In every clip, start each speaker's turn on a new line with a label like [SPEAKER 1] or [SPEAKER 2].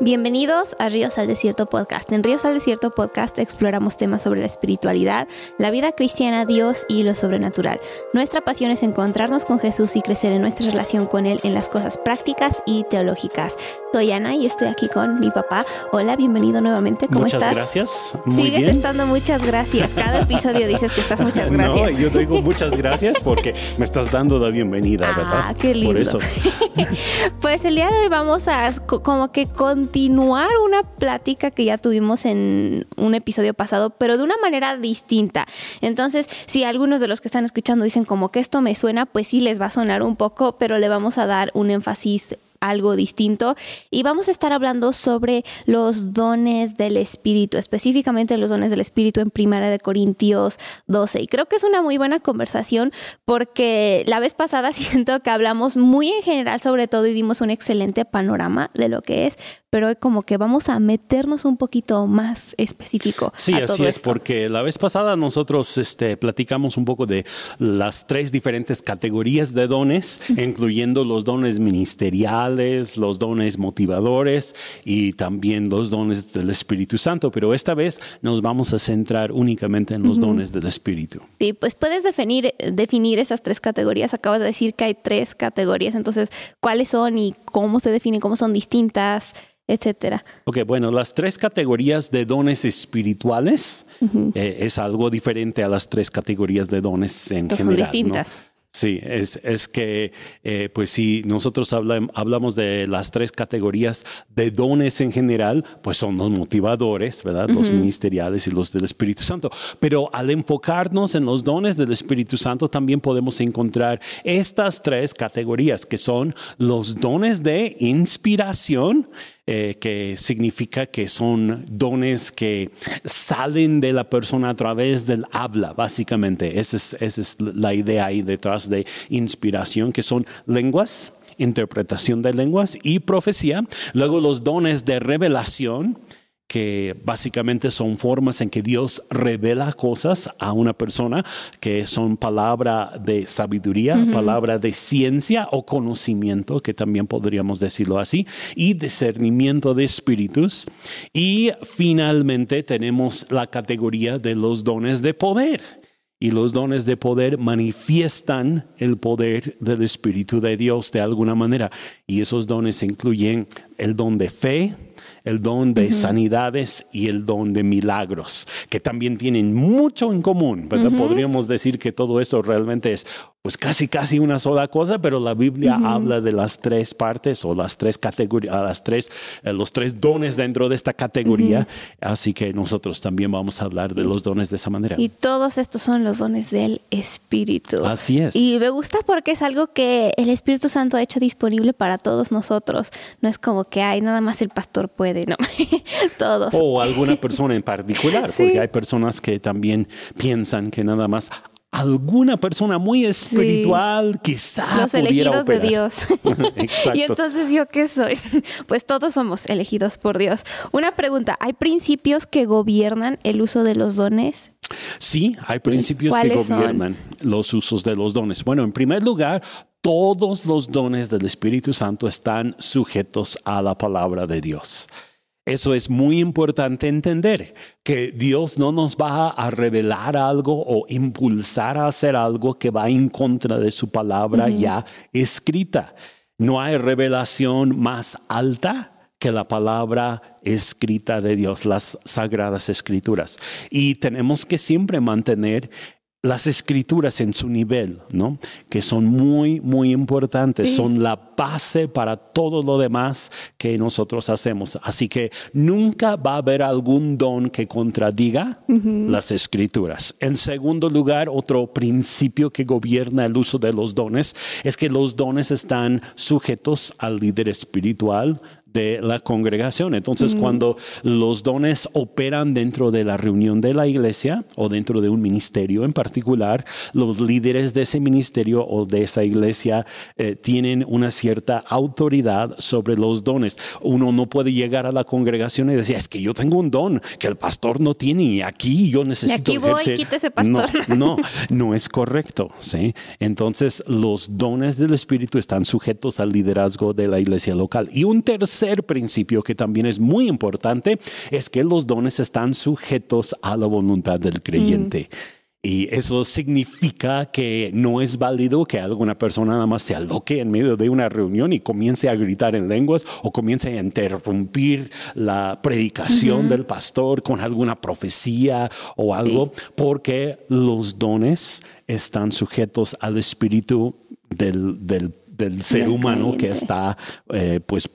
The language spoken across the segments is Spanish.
[SPEAKER 1] Bienvenidos a Ríos al Desierto Podcast. En Ríos al Desierto Podcast exploramos temas sobre la espiritualidad, la vida cristiana, Dios y lo sobrenatural. Nuestra pasión es encontrarnos con Jesús y crecer en nuestra relación con Él en las cosas prácticas y teológicas. Soy Ana y estoy aquí con mi papá. Hola, bienvenido nuevamente. ¿Cómo
[SPEAKER 2] muchas
[SPEAKER 1] estás?
[SPEAKER 2] gracias. Muy
[SPEAKER 1] Sigues
[SPEAKER 2] bien.
[SPEAKER 1] estando muchas gracias. Cada episodio dices que estás muchas gracias.
[SPEAKER 2] No, yo te digo muchas gracias porque me estás dando la bienvenida,
[SPEAKER 1] Ah,
[SPEAKER 2] ¿verdad?
[SPEAKER 1] qué lindo.
[SPEAKER 2] Por eso.
[SPEAKER 1] Pues el día de hoy vamos a co- como que continuar una plática que ya tuvimos en un episodio pasado, pero de una manera distinta. Entonces, si algunos de los que están escuchando dicen como que esto me suena, pues sí les va a sonar un poco, pero le vamos a dar un énfasis algo distinto y vamos a estar hablando sobre los dones del espíritu, específicamente los dones del espíritu en Primera de Corintios 12. Y creo que es una muy buena conversación porque la vez pasada siento que hablamos muy en general sobre todo y dimos un excelente panorama de lo que es, pero como que vamos a meternos un poquito más específico.
[SPEAKER 2] Sí,
[SPEAKER 1] a
[SPEAKER 2] así
[SPEAKER 1] todo
[SPEAKER 2] es,
[SPEAKER 1] esto.
[SPEAKER 2] porque la vez pasada nosotros este, platicamos un poco de las tres diferentes categorías de dones, incluyendo los dones ministeriales, los dones motivadores y también los dones del Espíritu Santo, pero esta vez nos vamos a centrar únicamente en los dones del Espíritu.
[SPEAKER 1] Sí, pues puedes definir, definir esas tres categorías. Acabas de decir que hay tres categorías, entonces, ¿cuáles son y cómo se definen, cómo son distintas, etcétera?
[SPEAKER 2] Ok, bueno, las tres categorías de dones espirituales eh, es algo diferente a las tres categorías de dones en
[SPEAKER 1] Entonces, son
[SPEAKER 2] general. ¿no?
[SPEAKER 1] distintas.
[SPEAKER 2] Sí, es, es que, eh, pues si nosotros hablam- hablamos de las tres categorías de dones en general, pues son los motivadores, ¿verdad? Los ministeriales y los del Espíritu Santo. Pero al enfocarnos en los dones del Espíritu Santo, también podemos encontrar estas tres categorías, que son los dones de inspiración, eh, que significa que son dones que salen de la persona a través del habla, básicamente. Esa es, esa es la idea ahí detrás de inspiración, que son lenguas, interpretación de lenguas y profecía. Luego los dones de revelación que básicamente son formas en que Dios revela cosas a una persona, que son palabra de sabiduría, palabra de ciencia o conocimiento, que también podríamos decirlo así, y discernimiento de espíritus. Y finalmente tenemos la categoría de los dones de poder. Y los dones de poder manifiestan el poder del Espíritu de Dios de alguna manera. Y esos dones incluyen el don de fe, el don de sanidades y el don de milagros, que también tienen mucho en común, ¿verdad? Podríamos decir que todo eso realmente es pues casi casi una sola cosa, pero la Biblia habla de las tres partes o las tres categorías, las tres, eh, los tres dones dentro de esta categoría, así que nosotros también vamos a hablar de los dones de esa manera.
[SPEAKER 1] Y todos estos son los dones del Espíritu.
[SPEAKER 2] Así es.
[SPEAKER 1] Y me gusta porque es algo que el Espíritu Santo ha hecho disponible para todos nosotros. No es como que hay nada más el pastor puede, no. todos.
[SPEAKER 2] O alguna persona en particular,
[SPEAKER 1] Sí.
[SPEAKER 2] porque hay personas que también piensan que nada más alguna persona muy espiritual quizá
[SPEAKER 1] los elegidos de
[SPEAKER 2] operar.
[SPEAKER 1] Dios.
[SPEAKER 2] Exacto.
[SPEAKER 1] y entonces, ¿yo qué soy? Pues todos somos elegidos por Dios. Una pregunta, ¿hay principios que gobiernan el uso de los dones?
[SPEAKER 2] Sí, hay principios que
[SPEAKER 1] son?
[SPEAKER 2] gobiernan los usos de los dones. Bueno, en primer lugar, todos los dones del Espíritu Santo están sujetos a la palabra de Dios. Eso es muy importante entender, que Dios no nos va a revelar algo o impulsar a hacer algo que va en contra de su palabra ya escrita. No hay revelación más alta que la palabra escrita de Dios, las sagradas escrituras. Y tenemos que siempre mantener las escrituras en su nivel, ¿no? Que son muy, muy importantes,
[SPEAKER 1] Sí.
[SPEAKER 2] son la base para todo lo demás que nosotros hacemos. Así que nunca va a haber algún don que contradiga las escrituras. En segundo lugar, otro principio que gobierna el uso de los dones es que los dones están sujetos al líder espiritual de la congregación. Entonces, cuando los dones operan dentro de la reunión de la iglesia o dentro de un ministerio en particular, los líderes de ese ministerio o de esa iglesia eh, tienen una cierta autoridad sobre los dones. Uno no puede llegar a la congregación y decir, es que yo tengo un don que el pastor no tiene y aquí yo necesito
[SPEAKER 1] aquí voy,
[SPEAKER 2] ejercer".
[SPEAKER 1] quita ese pastor.
[SPEAKER 2] No, no, no es correcto. ¿sí? Entonces, los dones del Espíritu están sujetos al liderazgo de la iglesia local. Y un tercer tercer principio que también es muy importante es que los dones están sujetos a la voluntad del creyente. Y eso significa que no es válido que alguna persona nada más se aloque en medio de una reunión y comience a gritar en lenguas o comience a interrumpir la predicación del pastor con alguna profecía o algo, porque los dones están sujetos al espíritu del, ser humano que está eh, pues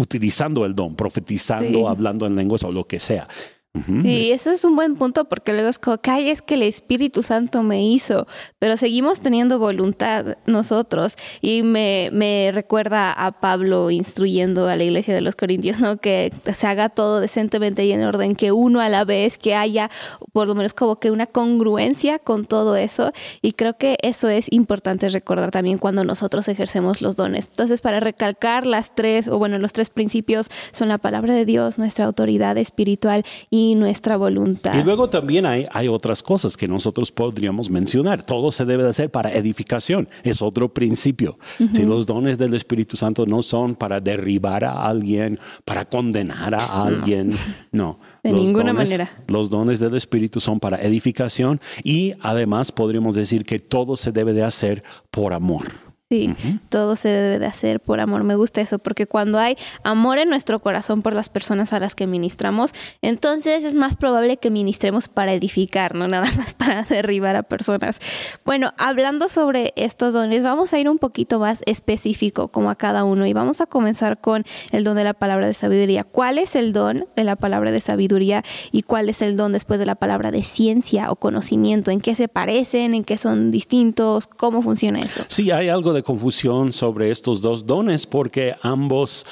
[SPEAKER 2] utilizando el don, profetizando, hablando en lenguas o lo que sea.
[SPEAKER 1] Y eso es un buen punto porque luego es como que es que el Espíritu Santo me hizo, pero seguimos teniendo voluntad nosotros. Y me, me recuerda a Pablo instruyendo a la iglesia de los Corintios, ¿no? Que se haga todo decentemente y en orden, que uno a la vez, que haya por lo menos como que una congruencia con todo eso. Y creo que eso es importante recordar también cuando nosotros ejercemos los dones. Entonces, para recalcar las tres, o bueno, los tres principios son la palabra de Dios, nuestra autoridad espiritual y nuestra voluntad.
[SPEAKER 2] Y luego también hay, hay otras cosas que nosotros podríamos mencionar. Todo se debe de hacer para edificación. Es otro principio. Si los dones del Espíritu Santo no son para derribar a alguien, para condenar a alguien, no.
[SPEAKER 1] De ninguna manera.
[SPEAKER 2] Los dones del Espíritu son para edificación y además podríamos decir que todo se debe de hacer por amor.
[SPEAKER 1] Sí, todo se debe de hacer por amor. Me gusta eso, porque cuando hay amor en nuestro corazón por las personas a las que ministramos, entonces es más probable que ministremos para edificar, no nada más para derribar a personas. Bueno, hablando sobre estos dones, vamos a ir un poquito más específico como a cada uno y vamos a comenzar con el don de la palabra de sabiduría. ¿Cuál es el don de la palabra de sabiduría y cuál es el don después de la palabra de ciencia o conocimiento? ¿En qué se parecen? ¿En qué son distintos? ¿Cómo funciona eso?
[SPEAKER 2] Sí, hay algo de confusión sobre estos dos dones porque ambos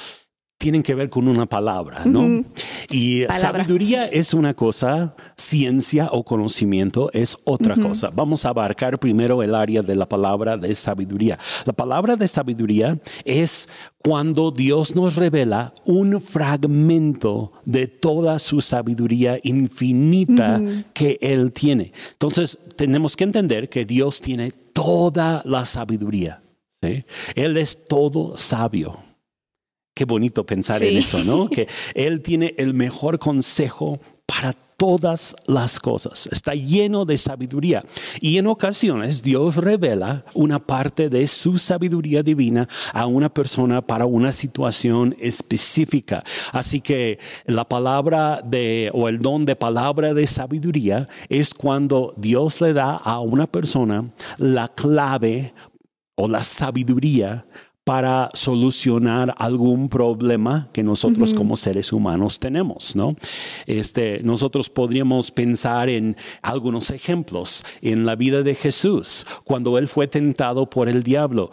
[SPEAKER 2] tienen que ver con una palabra, ¿no? Y sabiduría es una cosa, ciencia o conocimiento es otra cosa. Vamos a abarcar primero el área de la palabra de sabiduría. La palabra de sabiduría es cuando Dios nos revela un fragmento de toda su sabiduría infinita que Él tiene. Entonces, tenemos que entender que Dios tiene toda la sabiduría. Él es todo sabio. Qué bonito pensar en eso, ¿no? Que Él tiene el mejor consejo para todas las cosas. Está lleno de sabiduría. Y en ocasiones Dios revela una parte de su sabiduría divina a una persona para una situación específica. Así que la palabra de, o el don de palabra de sabiduría es cuando Dios le da a una persona la clave o la sabiduría para solucionar algún problema que nosotros como seres humanos tenemos, ¿no? Este, nosotros podríamos pensar en algunos ejemplos en la vida de Jesús, cuando él fue tentado por el diablo.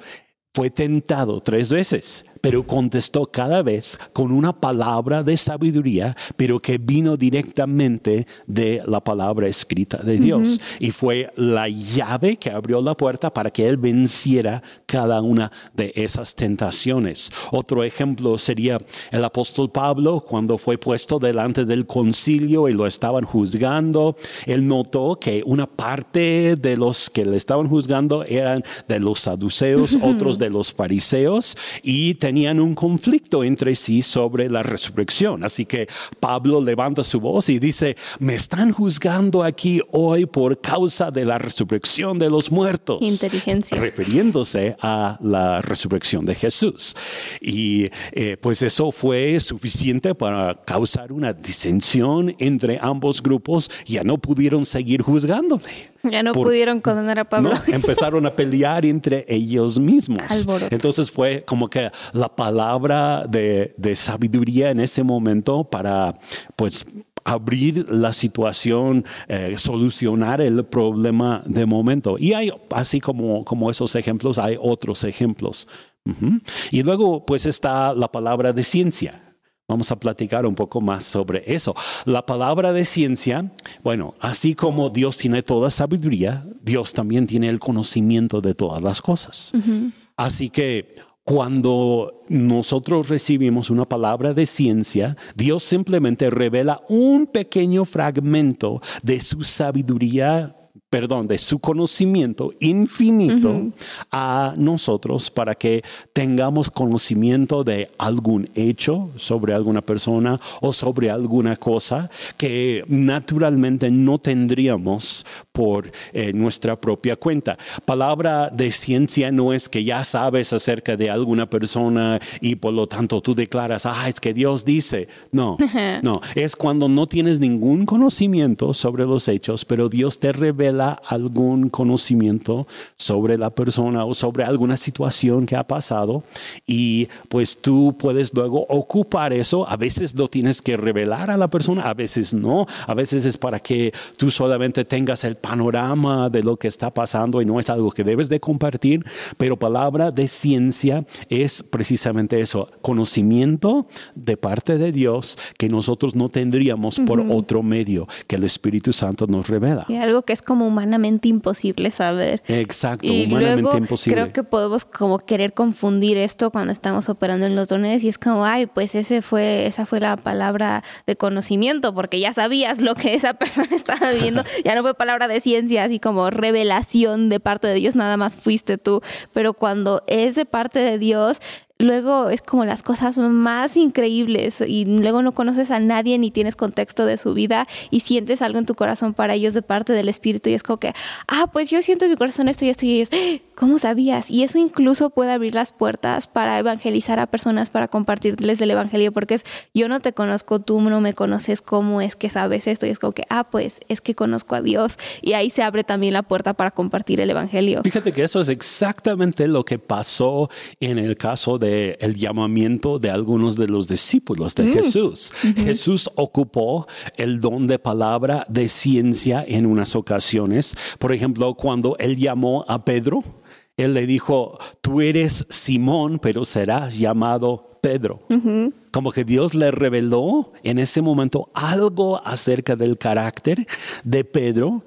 [SPEAKER 2] Fue tentado tres veces, pero contestó cada vez con una palabra de sabiduría, pero que vino directamente de la palabra escrita de Dios. Y fue la llave que abrió la puerta para que él venciera cada una de esas tentaciones. Otro ejemplo sería el apóstol Pablo cuando fue puesto delante del concilio y lo estaban juzgando. Él notó que una parte de los que le estaban juzgando eran de los saduceos, otros de los fariseos y tenían tenían un conflicto entre sí sobre la resurrección. Así que Pablo levanta su voz y dice, me están juzgando aquí hoy por causa de la resurrección de los muertos.
[SPEAKER 1] Inteligencia.
[SPEAKER 2] Refiriéndose a la resurrección de Jesús. Y eh, pues eso fue suficiente para causar una disensión entre ambos grupos. Ya no pudieron seguir juzgándole.
[SPEAKER 1] Ya no pudieron condenar a Pablo.
[SPEAKER 2] empezaron a pelear entre ellos mismos. Entonces fue como que la palabra de, sabiduría en ese momento para pues abrir la situación, eh, solucionar el problema de momento. Y hay, así como, como esos ejemplos, hay otros ejemplos. Y luego pues está la palabra de ciencia. Vamos a platicar un poco más sobre eso. La palabra de ciencia, bueno, así como Dios tiene toda sabiduría, Dios también tiene el conocimiento de todas las cosas. Así que cuando nosotros recibimos una palabra de ciencia, Dios simplemente revela un pequeño fragmento de su sabiduría perdón, de su conocimiento infinito a nosotros para que tengamos conocimiento de algún hecho sobre alguna persona o sobre alguna cosa que naturalmente no tendríamos por eh, nuestra propia cuenta. Palabra de ciencia no es que ya sabes acerca de alguna persona y por lo tanto tú declaras, ah, es que Dios dice. No, no, es cuando no tienes ningún conocimiento sobre los hechos, pero Dios te revela algún conocimiento sobre la persona o sobre alguna situación que ha pasado y pues tú puedes luego ocupar eso. A veces lo tienes que revelar a la persona, a veces no, a veces es para que tú solamente tengas el panorama de lo que está pasando y no es algo que debes de compartir, pero palabra de ciencia es precisamente eso, conocimiento de parte de Dios que nosotros no tendríamos por otro medio que el Espíritu Santo nos revela.
[SPEAKER 1] Y algo que es como humanamente imposible saber.
[SPEAKER 2] Exacto, humanamente imposible.
[SPEAKER 1] Creo que podemos como querer confundir esto cuando estamos operando en los dones y es como, ay, pues ese fue, esa fue la palabra de conocimiento, porque ya sabías lo que esa persona estaba viendo, ya no fue palabra de ciencia, así como revelación de parte de Dios, nada más fuiste tú. Pero cuando es de parte de Dios, luego es como las cosas más increíbles y luego no conoces a nadie ni tienes contexto de su vida y sientes algo en tu corazón para ellos de parte del Espíritu y es como que, ah, pues yo siento en mi corazón esto y esto y ellos. ¿cómo sabías? Y eso incluso puede abrir las puertas para evangelizar a personas, para compartirles del Evangelio, porque es, yo no te conozco, tú no me conoces, ¿cómo es que sabes esto? Y es como que, ah, pues es que conozco a Dios y ahí se abre también la puerta para compartir el Evangelio.
[SPEAKER 2] Fíjate que eso es exactamente lo que pasó en el caso de el llamamiento de algunos de los discípulos de mm. Jesús. Jesús ocupó el don de palabra de ciencia en unas ocasiones. Por ejemplo, cuando él llamó a Pedro, él le dijo, tú eres Simón, pero serás llamado Pedro. Como que Dios le reveló en ese momento algo acerca del carácter de Pedro,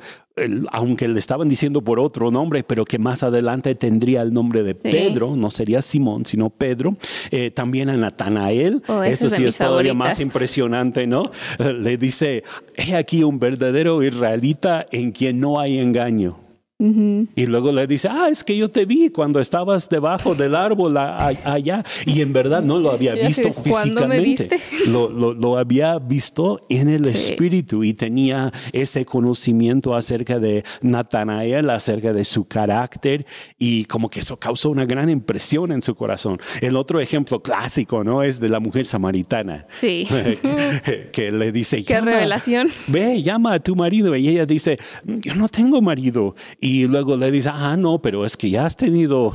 [SPEAKER 2] aunque le estaban diciendo por otro nombre, pero que más adelante tendría el nombre de Pedro, no sería Simón, sino Pedro. Eh, también a Natanael, oh, esto sí es todavía más impresionante, ¿no? le dice, he aquí un verdadero israelita en quien no hay engaño. Y luego le dice, ah, es que yo te vi cuando estabas debajo del árbol allá. Y en verdad no lo había visto físicamente. Lo, lo, había visto en el espíritu y tenía ese conocimiento acerca de Natanael, acerca de su carácter y como que eso causó una gran impresión en su corazón. El otro ejemplo clásico, ¿no? Es de la mujer samaritana.
[SPEAKER 1] Sí.
[SPEAKER 2] que le dice,
[SPEAKER 1] qué revelación.
[SPEAKER 2] Ve, llama a tu marido. Y ella dice, yo no tengo marido. Y luego le dice, ah, no, pero es que ya has tenido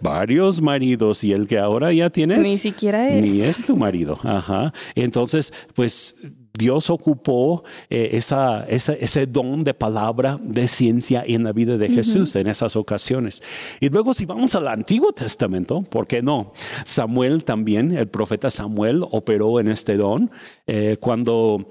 [SPEAKER 2] varios maridos y el que ahora ya tienes...
[SPEAKER 1] Ni siquiera es.
[SPEAKER 2] Ni es tu marido. Ajá. Entonces, pues Dios ocupó eh, esa, ese don de palabra, de ciencia en la vida de Jesús en esas ocasiones. Y luego si vamos al Antiguo Testamento, ¿por qué no? Samuel también, el profeta Samuel operó en este don eh, cuando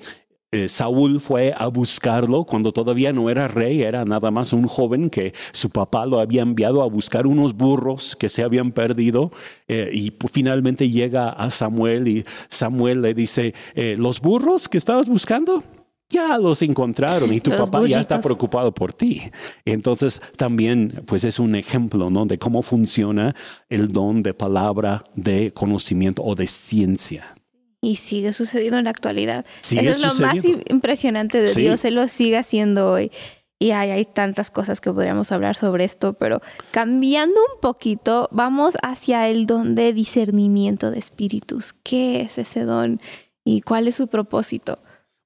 [SPEAKER 2] eh, Saúl fue a buscarlo cuando todavía no era rey, era nada más un joven que su papá lo había enviado a buscar unos burros que se habían perdido eh, y finalmente llega a Samuel y Samuel le dice, eh, los burros que estabas buscando, ya los encontraron y tu papá ya está preocupado por ti. Entonces también pues es un ejemplo ¿no? de cómo funciona el don de palabra, de conocimiento o de ciencia
[SPEAKER 1] y sigue sucediendo en la actualidad. Eso es lo más impresionante de Dios, Él lo sigue haciendo hoy. Y hay, hay tantas cosas que podríamos hablar sobre esto, pero cambiando un poquito, vamos hacia el don de discernimiento de espíritus. ¿Qué es ese don y cuál es su propósito?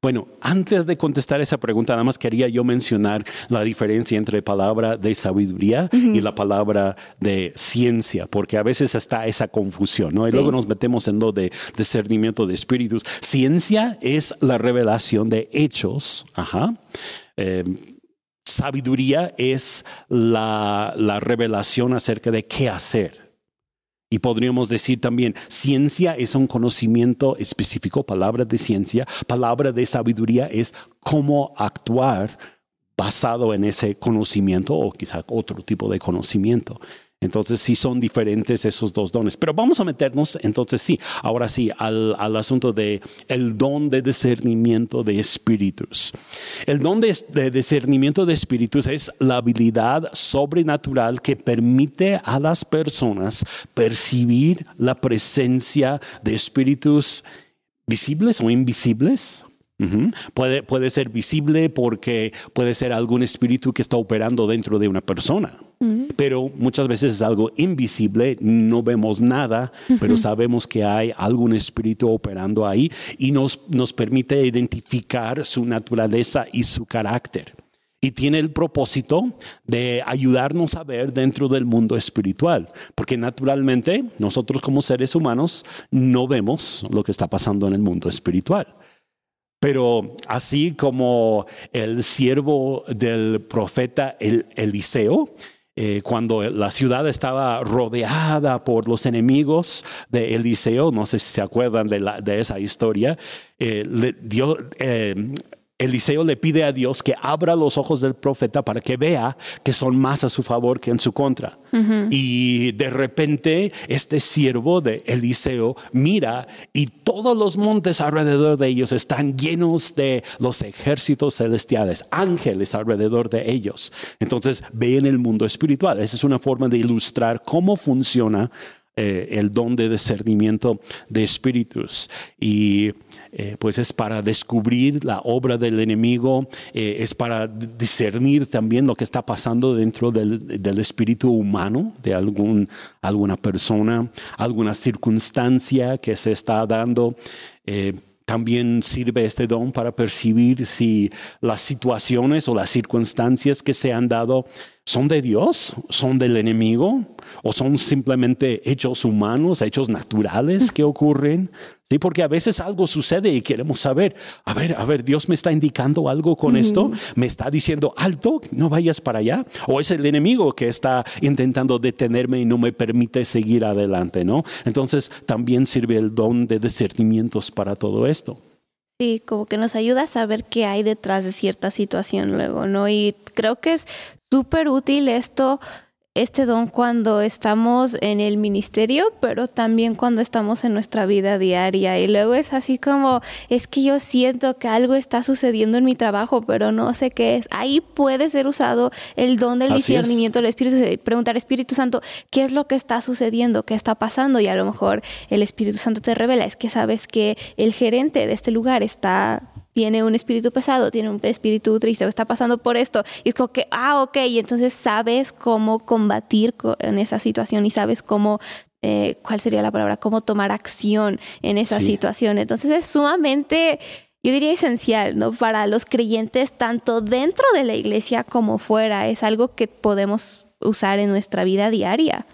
[SPEAKER 2] Bueno, antes de contestar esa pregunta, nada más quería yo mencionar la diferencia entre palabra de sabiduría y la palabra de ciencia, porque a veces está esa confusión, ¿no? Y luego nos metemos en lo de discernimiento de espíritus. Ciencia es la revelación de hechos, ajá. Em, sabiduría es la, la revelación acerca de qué hacer. Y podríamos decir también, ciencia es un conocimiento específico, palabra de ciencia, palabra de sabiduría es cómo actuar basado en ese conocimiento o quizá otro tipo de conocimiento. Entonces sí son diferentes esos dos dones. Pero vamos a meternos entonces sí, ahora sí, al, al asunto de don de discernimiento de espíritus. El don de, de discernimiento de espíritus es la habilidad sobrenatural que permite a las personas percibir la presencia de espíritus visibles o invisibles puede, puede ser visible porque puede ser algún espíritu que está operando dentro de una persona. Pero muchas veces es algo invisible, no vemos nada, pero sabemos que hay algún espíritu operando ahí y nos, nos permite identificar su naturaleza y su carácter y tiene el propósito de ayudarnos a ver dentro del mundo espiritual, porque naturalmente nosotros como seres humanos no vemos lo que está pasando en el mundo espiritual. Pero así como el siervo del profeta Eliseo, eh, cuando la ciudad estaba rodeada por los enemigos de Eliseo, no sé si se acuerdan de, esa historia, eh, le dio, eh, Eliseo le pide a Dios que abra los ojos del profeta para que vea que son más a su favor que en su contra. Y de repente este siervo de Eliseo mira y todos los montes alrededor de ellos están llenos de los ejércitos celestiales, ángeles alrededor de ellos. Entonces ve en el mundo espiritual. Esa es una forma de ilustrar cómo funciona eh, el don de discernimiento de espíritus. Y eh, pues es para descubrir la obra del enemigo, eh, es para discernir también lo que está pasando dentro del, del espíritu humano de algún, alguna persona, alguna circunstancia que se está dando. También sirve este don para percibir si las situaciones o las circunstancias que se han dado son de Dios, son del enemigo o son simplemente hechos humanos, hechos naturales que ocurren. Sí, porque a veces algo sucede y queremos saber, a ver, a ver, Dios me está indicando algo con esto, me está diciendo alto, no vayas para allá, o es el enemigo que está intentando detenerme y no me permite seguir adelante, ¿no? Entonces también sirve el don de discernimientos para todo esto.
[SPEAKER 1] Sí, como que nos ayuda a saber qué hay detrás de cierta situación luego, ¿no? Y creo que es súper útil esto este don cuando estamos en el ministerio, pero también cuando estamos en nuestra vida diaria. Y luego es así como, es que yo siento que algo está sucediendo en mi trabajo, pero no sé qué es. Ahí puede ser usado el don del discernimiento del Espíritu, preguntar Espíritu Santo, ¿qué es lo que está sucediendo? ¿Qué está pasando? Y a lo mejor el Espíritu Santo te revela, es que sabes que el gerente de este lugar está tiene un espíritu pesado, tiene un espíritu triste o está pasando por esto. Y es como que, ah, ok, y entonces sabes cómo combatir en esa situación y sabes cómo, eh, ¿cuál sería la palabra? Cómo tomar acción en esa situación. Entonces es sumamente yo diría esencial, ¿no? Para los creyentes, tanto dentro de la iglesia como fuera, es algo que podemos usar en nuestra vida diaria.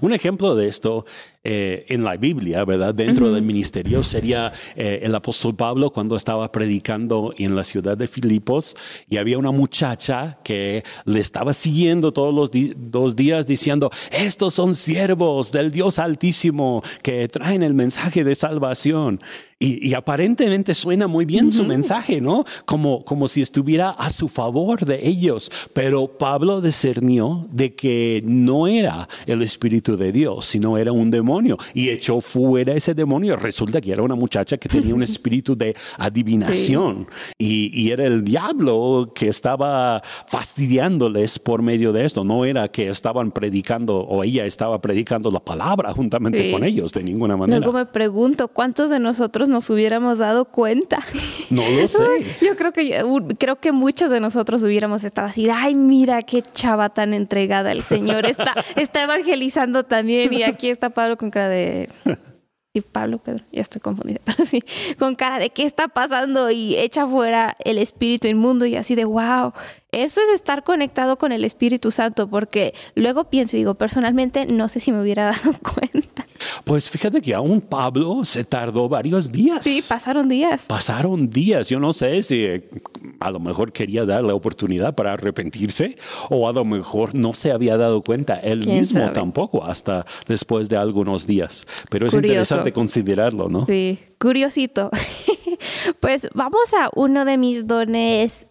[SPEAKER 2] Un ejemplo de esto eh, en la Biblia, ¿verdad? Dentro del ministerio sería eh, el apóstol Pablo cuando estaba predicando en la ciudad de Filipos y había una muchacha que le estaba siguiendo todos los dos días diciendo, estos son siervos del Dios Altísimo que traen el mensaje de salvación. Y, aparentemente suena muy bien su mensaje, ¿no? Como, como si estuviera a su favor de ellos. Pero Pablo discernió de que no era el Espíritu de Dios, sino era un demonio y echó fuera ese demonio. Resulta que era una muchacha que tenía un espíritu de adivinación y, era el diablo que estaba fastidiándoles por medio de esto. No era que estaban predicando o ella estaba predicando la palabra juntamente con ellos de ninguna manera.
[SPEAKER 1] Luego me pregunto, ¿cuántos de nosotros nos hubiéramos dado cuenta?
[SPEAKER 2] No lo sé.
[SPEAKER 1] Yo creo que, creo que muchos de nosotros hubiéramos estado así, ay, mira qué chava tan entregada el Señor. Está, está evangelizando también y aquí está Pablo con cara de... Sí, Pablo, Pedro, ya estoy confundida, pero sí, con cara de qué está pasando y echa fuera el espíritu inmundo y así de wow. Eso es estar conectado con el Espíritu Santo, porque luego pienso y digo, personalmente no sé si me hubiera dado cuenta.
[SPEAKER 2] Pues fíjate que aún Pablo se tardó varios días.
[SPEAKER 1] Sí, pasaron días.
[SPEAKER 2] Pasaron días. Yo no sé si a lo mejor quería dar la oportunidad para arrepentirse o a lo mejor no se había dado cuenta él mismo tampoco hasta después de algunos días. Pero es interesante considerarlo, ¿no?
[SPEAKER 1] Sí, curiosito. pues vamos a uno de mis dones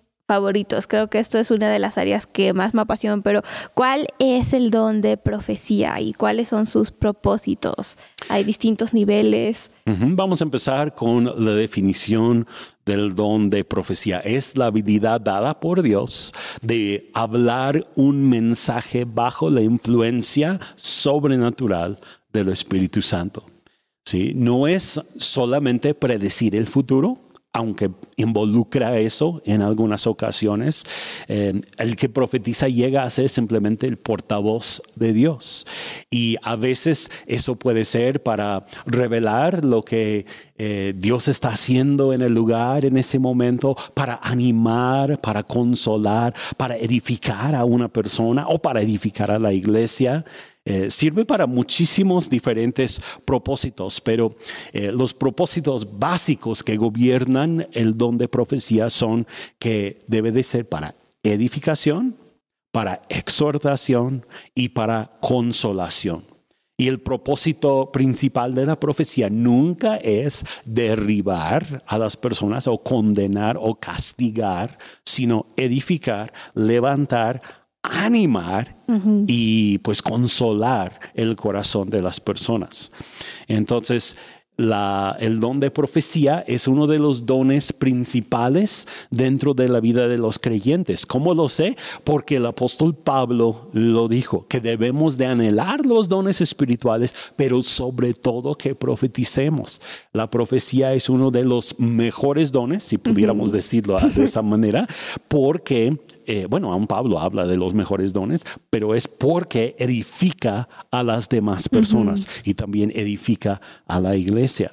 [SPEAKER 1] Creo que esto es una de las áreas que más me apasionan, pero ¿cuál es el don de profecía y cuáles son sus propósitos? Hay distintos niveles.
[SPEAKER 2] Vamos a empezar con la definición del don de profecía. Es la habilidad dada por Dios de hablar un mensaje bajo la influencia sobrenatural del Espíritu Santo. ¿Sí? No es solamente predecir el futuro, aunque involucra eso en algunas ocasiones, eh, el que profetiza llega a ser simplemente el portavoz de Dios. Y a veces eso puede ser para revelar lo que eh, Dios está haciendo en el lugar en ese momento, para animar, para consolar, para edificar a una persona o para edificar a la iglesia. Eh, sirve para muchísimos diferentes propósitos, pero eh, los propósitos básicos que gobiernan el don de profecía son que debe de ser para edificación, para exhortación y para consolación. Y el propósito principal de la profecía nunca es derribar a las personas o condenar o castigar, sino edificar, levantar, animar y pues consolar el corazón de las personas. Entonces, el don de profecía es uno de los dones principales dentro de la vida de los creyentes. ¿Cómo lo sé? Porque el apóstol Pablo lo dijo, que debemos de anhelar los dones espirituales, pero sobre todo que profeticemos. La profecía es uno de los mejores dones, si pudiéramos decirlo de esa manera, porque eh, bueno, aún Pablo habla de los mejores dones, pero es porque edifica a las demás personas y también edifica a la iglesia.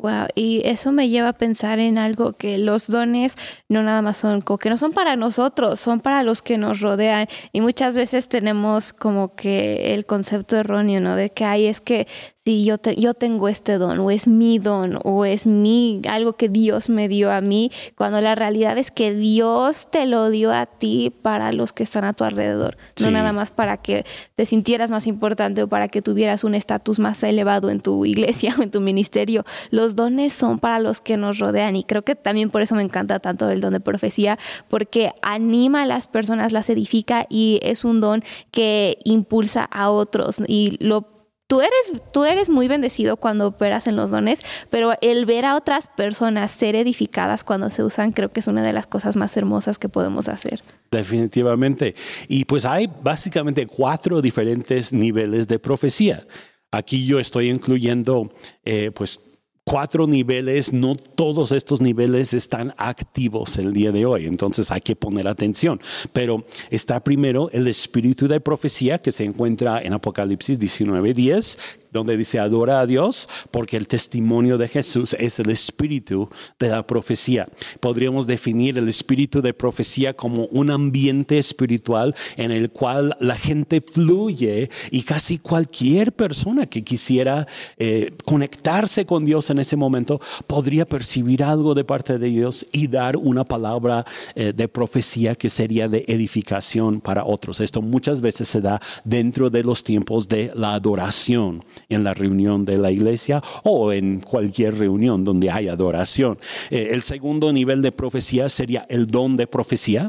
[SPEAKER 1] Wow, y eso me lleva a pensar en algo que los dones no nada más son, como que no son para nosotros, son para los que nos rodean. Y muchas veces tenemos como que el concepto erróneo, ¿no? De que hay es que si yo, yo tengo este don, o es mi don, o es mi, algo que Dios me dio a mí, cuando la realidad es que Dios te lo dio a ti para los que están a tu alrededor, no nada más para que te sintieras más importante o para que tuvieras un estatus más elevado en tu iglesia o en tu ministerio. Los dones son para los que nos rodean y creo que también por eso me encanta tanto el don de profecía, porque anima a las personas, las edifica y es un don que impulsa a otros y lo tú eres, tú eres muy bendecido cuando operas en los dones, pero el ver a otras personas ser edificadas cuando se usan, creo que es una de las cosas más hermosas que podemos hacer.
[SPEAKER 2] Definitivamente. Y pues hay básicamente cuatro diferentes niveles de profecía. Aquí yo estoy incluyendo eh, pues cuatro niveles, no todos estos niveles están activos el día de hoy, entonces hay que poner atención. Pero está primero el espíritu de profecía que se encuentra en Apocalipsis 19:10, donde dice adora a Dios porque el testimonio de Jesús es el espíritu de la profecía. Podríamos definir el espíritu de profecía como un ambiente espiritual en el cual la gente fluye y casi cualquier persona que quisiera eh, conectarse con Dios en ese momento podría percibir algo de parte de Dios y dar una palabra eh, de profecía que sería de edificación para otros. Esto muchas veces se da dentro de los tiempos de la adoración en la reunión de la iglesia o en cualquier reunión donde hay adoración. Eh, el segundo nivel de profecía sería el don de profecía.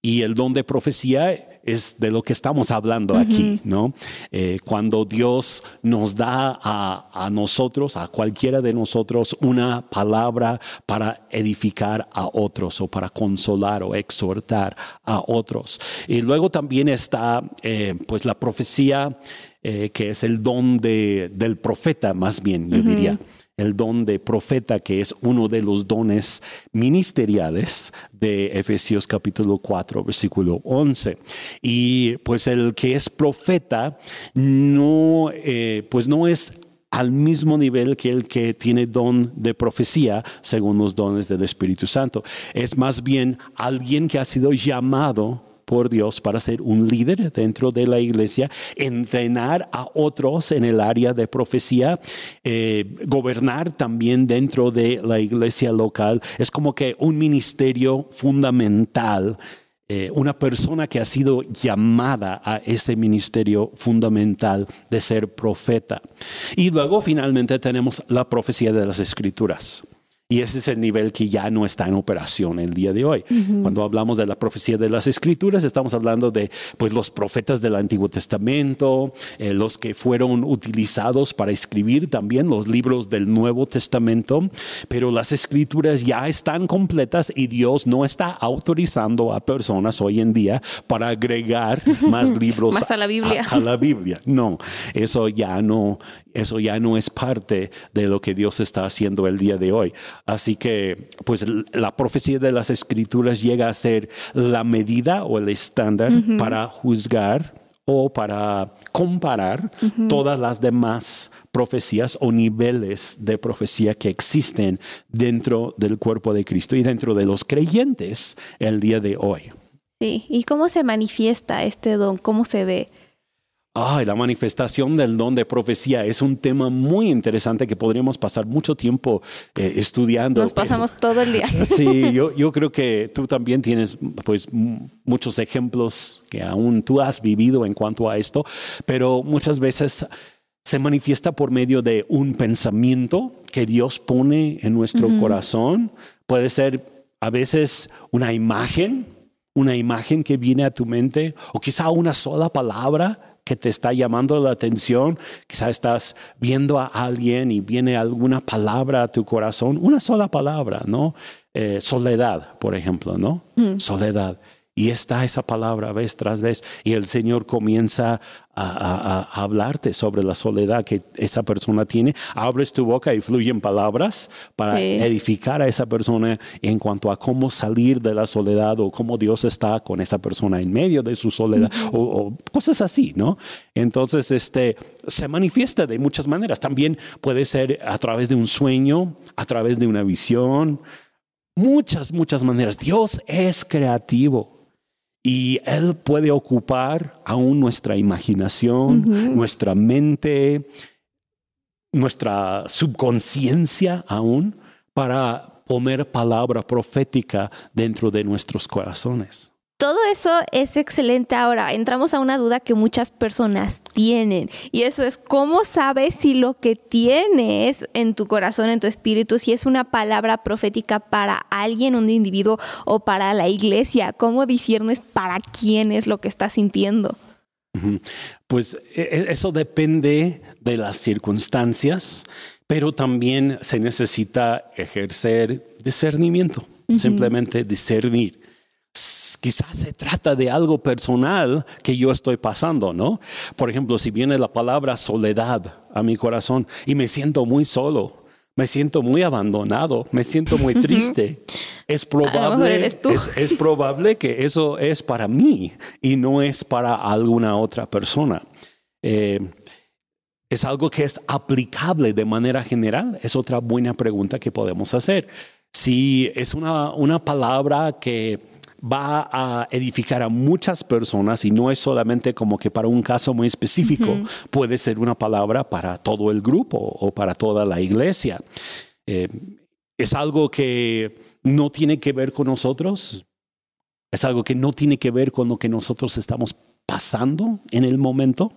[SPEAKER 2] Y el don de profecía es de lo que estamos hablando aquí, ¿no? Eh, cuando Dios nos da a, a, nosotros, a cualquiera de nosotros, una palabra para edificar a otros o para consolar o exhortar a otros. Y luego también está, eh, pues, la profecía eh, que es el don de, del profeta, más bien, yo diría. El don de profeta, que es uno de los dones ministeriales de Efesios capítulo 4, versículo 11. Y pues el que es profeta no, eh, pues no es al mismo nivel que el que tiene don de profecía según los dones del Espíritu Santo. Es más bien alguien que ha sido llamado por Dios para ser un líder dentro de la iglesia, entrenar a otros en el área de profecía, eh, gobernar también dentro de la iglesia local. Es como que un ministerio fundamental. Eh, una persona que ha sido llamada a ese ministerio fundamental de ser profeta. Y luego finalmente tenemos la profecía de las escrituras. Y ese es el nivel que ya no está en operación el día de hoy. Cuando hablamos de la profecía de las escrituras, estamos hablando de pues, los profetas del Antiguo Testamento, eh, los que fueron utilizados para escribir también los libros del Nuevo Testamento, pero las escrituras ya están completas y Dios no está autorizando a personas hoy en día para agregar más libros
[SPEAKER 1] a la Biblia.
[SPEAKER 2] a la Biblia. No, eso ya no, eso ya no es parte de lo que Dios está haciendo el día de hoy. Así que, pues la profecía de las escrituras llega a ser la medida o el estándar para juzgar o para comparar todas las demás profecías o niveles de profecía que existen dentro del cuerpo de Cristo y dentro de los creyentes el día de hoy.
[SPEAKER 1] Sí, ¿y cómo se manifiesta este don? ¿Cómo se ve?
[SPEAKER 2] Ay, la manifestación del don de profecía es un tema muy interesante que podríamos pasar mucho tiempo eh, estudiando.
[SPEAKER 1] Nos pasamos todo el día.
[SPEAKER 2] Sí, yo, yo creo que tú también tienes pues muchos ejemplos que aún tú has vivido en cuanto a esto, pero muchas veces se manifiesta por medio de un pensamiento que Dios pone en nuestro corazón. Puede ser a veces una imagen, una imagen que viene a tu mente o quizá una sola palabra que te está llamando la atención, quizás estás viendo a alguien y viene alguna palabra a tu corazón, una sola palabra, ¿no? Eh, soledad, por ejemplo, ¿no? Mm. Soledad. Y está esa palabra vez tras vez y el Señor comienza a, hablarte sobre la soledad que esa persona tiene. Abres tu boca y fluyen palabras para edificar a esa persona en cuanto a cómo salir de la soledad o cómo Dios está con esa persona en medio de su soledad o, cosas así, ¿no? Entonces, este, se manifiesta de muchas maneras. También puede ser a través de un sueño, a través de una visión, muchas, muchas maneras. Dios es creativo. Y Él puede ocupar aún nuestra imaginación, nuestra mente, nuestra subconsciencia aún para poner palabra profética dentro de nuestros corazones.
[SPEAKER 1] Todo eso es excelente. Ahora, entramos a una duda que muchas personas tienen y eso es cómo sabes si lo que tienes en tu corazón, en tu espíritu, si es una palabra profética para alguien, un individuo o para la iglesia. ¿Cómo disiernes para quién es lo que estás sintiendo?
[SPEAKER 2] Pues e, e, eso depende de las circunstancias, pero también se necesita ejercer discernimiento, simplemente discernir quizás se trata de algo personal que yo estoy pasando, ¿no? Por ejemplo, si viene la palabra soledad a mi corazón y me siento muy solo, me siento muy abandonado, me siento muy triste. Es probable, es, probable que eso es para mí y no es para alguna otra persona. Eh, ¿Es algo que es aplicable de manera general? Es otra buena pregunta que podemos hacer. Si es una, una palabra que va a edificar a muchas personas y no es solamente como que para un caso muy específico, puede ser una palabra para todo el grupo o para toda la iglesia. Eh, es algo que no tiene que ver con nosotros, es algo que no tiene que ver con lo que nosotros estamos pasando en el momento.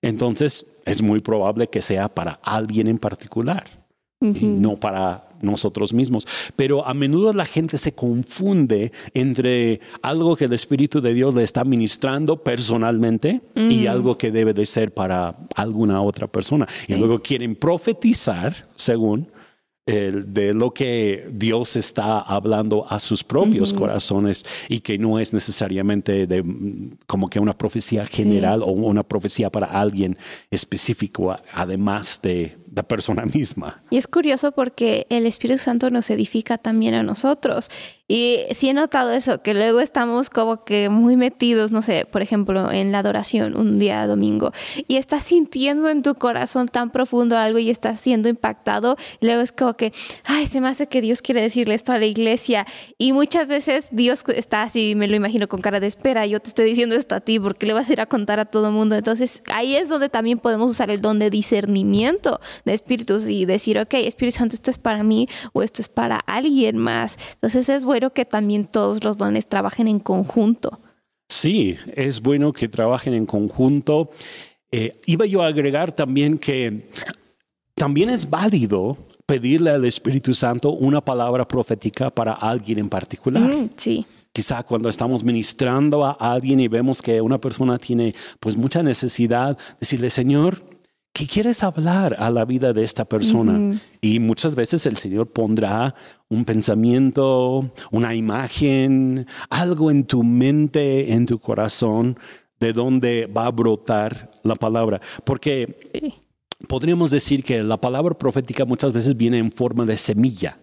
[SPEAKER 2] Entonces es muy probable que sea para alguien en particular y no para nosotros mismos. Pero a menudo la gente se confunde entre algo que el Espíritu de Dios le está ministrando personalmente y mm. algo que debe de ser para alguna otra persona. Y luego quieren profetizar, según, de lo que Dios está hablando a sus propios corazones y que no es necesariamente de, como que una profecía general o una profecía para alguien específico, además de la persona misma.
[SPEAKER 1] Y es curioso porque el Espíritu Santo nos edifica también a nosotros. Y sí he notado eso, que luego estamos como que muy metidos, no sé, por ejemplo, en la adoración un día domingo, y estás sintiendo en tu corazón tan profundo algo y estás siendo impactado, y luego es como que, ay, se me hace que Dios quiere decirle esto a la iglesia. Y muchas veces Dios está así, me lo imagino con cara de espera, yo te estoy diciendo esto a ti, porque le vas a ir a contar a todo el mundo. Entonces ahí es donde también podemos usar el don de discernimiento de espíritus y decir, ok, Espíritu Santo, esto es para mí o esto es para alguien más. Entonces es bueno que también todos los dones trabajen en conjunto.
[SPEAKER 2] Sí, es bueno que trabajen en conjunto. Eh, iba yo a agregar también que también es válido pedirle al Espíritu Santo una palabra profética para alguien en particular.
[SPEAKER 1] Mm, sí.
[SPEAKER 2] Quizá cuando estamos ministrando a alguien y vemos que una persona tiene pues mucha necesidad, decirle, Señor, ¿qué quieres hablar a la vida de esta persona? Y muchas veces el Señor pondrá un pensamiento, una imagen, algo en tu mente, en tu corazón, de donde va a brotar la palabra. Porque podríamos decir que la palabra profética muchas veces viene en forma de semilla.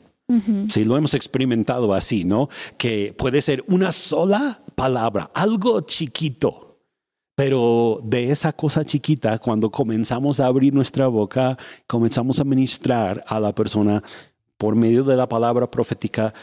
[SPEAKER 2] Sí, lo hemos experimentado así, ¿no? Que puede ser una sola palabra, algo chiquito, pero de esa cosa chiquita, cuando comenzamos a abrir nuestra boca, comenzamos a ministrar a la persona por medio de la palabra profética,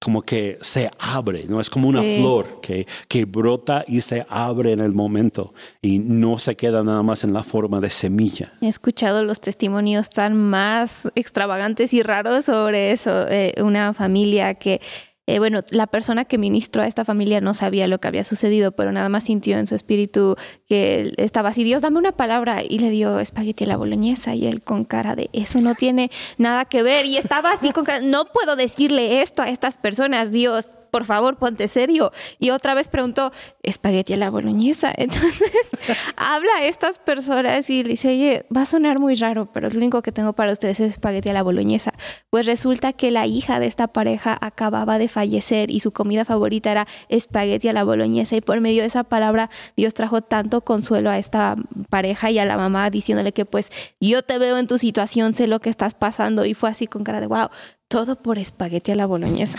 [SPEAKER 2] como que se abre, ¿no? Es como una flor que, que brota y se abre en el momento y no se queda nada más en la forma de semilla.
[SPEAKER 1] He escuchado los testimonios tan más extravagantes y raros sobre eso. Eh, una familia que eh, bueno, la persona que ministró a esta familia no sabía lo que había sucedido, pero nada más sintió en su espíritu que estaba así, Dios, dame una palabra, y le dio espagueti a la boloñesa, y él con cara de, eso no tiene nada que ver, y estaba así con cara, no puedo decirle esto a estas personas, Dios, por favor, ponte serio. Y otra vez preguntó, espagueti a la boloñesa. Entonces, habla a estas personas y le dice, oye, va a sonar muy raro, pero lo único que tengo para ustedes es espagueti a la boloñesa. Pues resulta que la hija de esta pareja acababa de fallecer y su comida favorita era espagueti a la boloñesa. Y por medio de esa palabra, Dios trajo tanto consuelo a esta pareja y a la mamá diciéndole que pues yo te veo en tu situación, sé lo que estás pasando. Y fue así con cara de, wow, todo por espagueti a la boloñesa.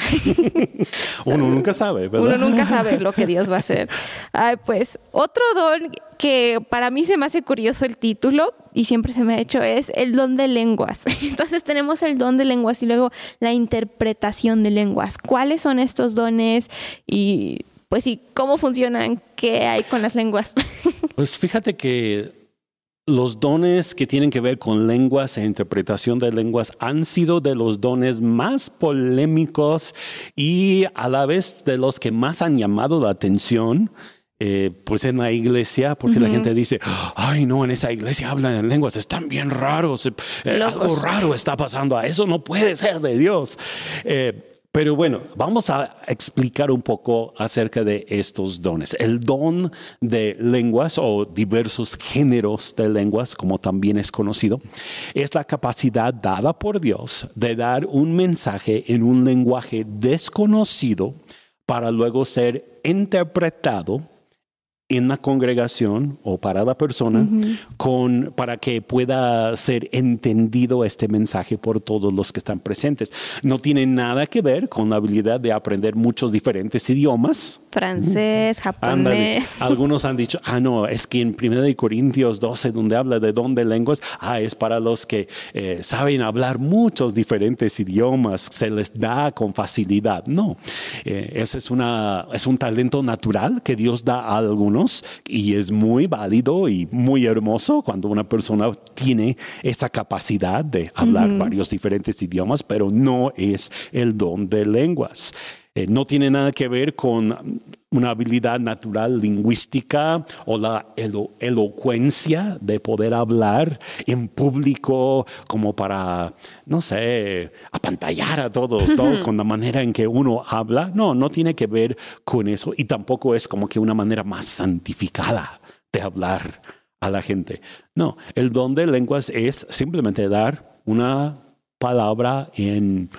[SPEAKER 2] Uno nunca sabe, ¿verdad?
[SPEAKER 1] Uno nunca sabe lo que Dios va a hacer. Ay, pues otro don que para mí se me hace curioso el título y siempre se me ha hecho es el don de lenguas. Entonces tenemos el don de lenguas y luego la interpretación de lenguas. ¿Cuáles son estos dones y pues sí, cómo funcionan? ¿Qué hay con las lenguas?
[SPEAKER 2] Pues fíjate que los dones que tienen que ver con lenguas e interpretación de lenguas han sido de los dones más polémicos y a la vez de los que más han llamado la atención. Eh, pues en la iglesia, porque la gente dice, ay no, en esa iglesia hablan en lenguas, están bien raros, eh, algo raro está pasando, eso no puede ser de Dios. Eh, pero bueno, vamos a explicar un poco acerca de estos dones. El don de lenguas o diversos géneros de lenguas, como también es conocido, es la capacidad dada por Dios de dar un mensaje en un lenguaje desconocido para luego ser interpretado en la congregación o para la persona con, para que pueda ser entendido este mensaje por todos los que están presentes. No tiene nada que ver con la habilidad de aprender muchos diferentes idiomas.
[SPEAKER 1] Francés, japonés.
[SPEAKER 2] Algunos han dicho, ah, no, es que en 1 Corintios 12, donde habla de don de lenguas, ah, es para los que eh, saben hablar muchos diferentes idiomas, se les da con facilidad. No, eh, ese es, una, es un talento natural que Dios da a algunos y es muy válido y muy hermoso cuando una persona tiene esa capacidad de hablar varios diferentes idiomas, pero no es el don de lenguas. Eh, no tiene nada que ver con una habilidad natural lingüística o la elocuencia de poder hablar en público como para, no sé, apantallar a todos con la manera en que uno habla. No, no tiene que ver con eso y tampoco es como que una manera más santificada de hablar a la gente. No, el don de lenguas es simplemente dar una palabra en